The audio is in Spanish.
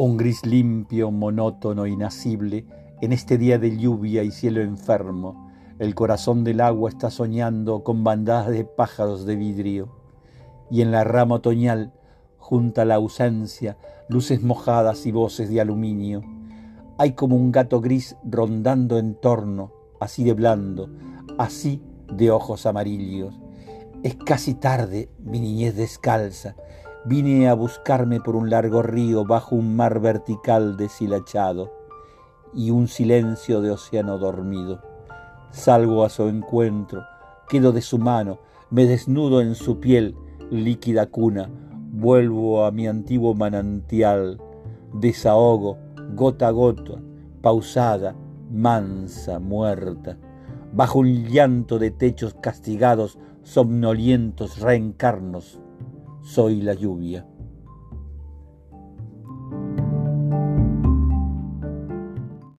Un gris limpio, monótono, inacible, en este día de lluvia y cielo enfermo, el corazón del agua está soñando con bandadas de pájaros de vidrio, y en la rama otoñal, junto a la ausencia, luces mojadas y voces de aluminio. Hay como un gato gris rondando en torno, así de blando, así de ojos amarillos. Es casi tarde, mi niñez descalza, Vine a buscarme por un largo río bajo un mar vertical deshilachado y un silencio de océano dormido. Salgo a su encuentro, quedo de su mano, me desnudo en su piel, líquida cuna, vuelvo a mi antiguo manantial, desahogo, gota a gota, pausada, mansa, muerta, bajo un llanto de techos castigados, somnolientos, reencarnos, soy la lluvia.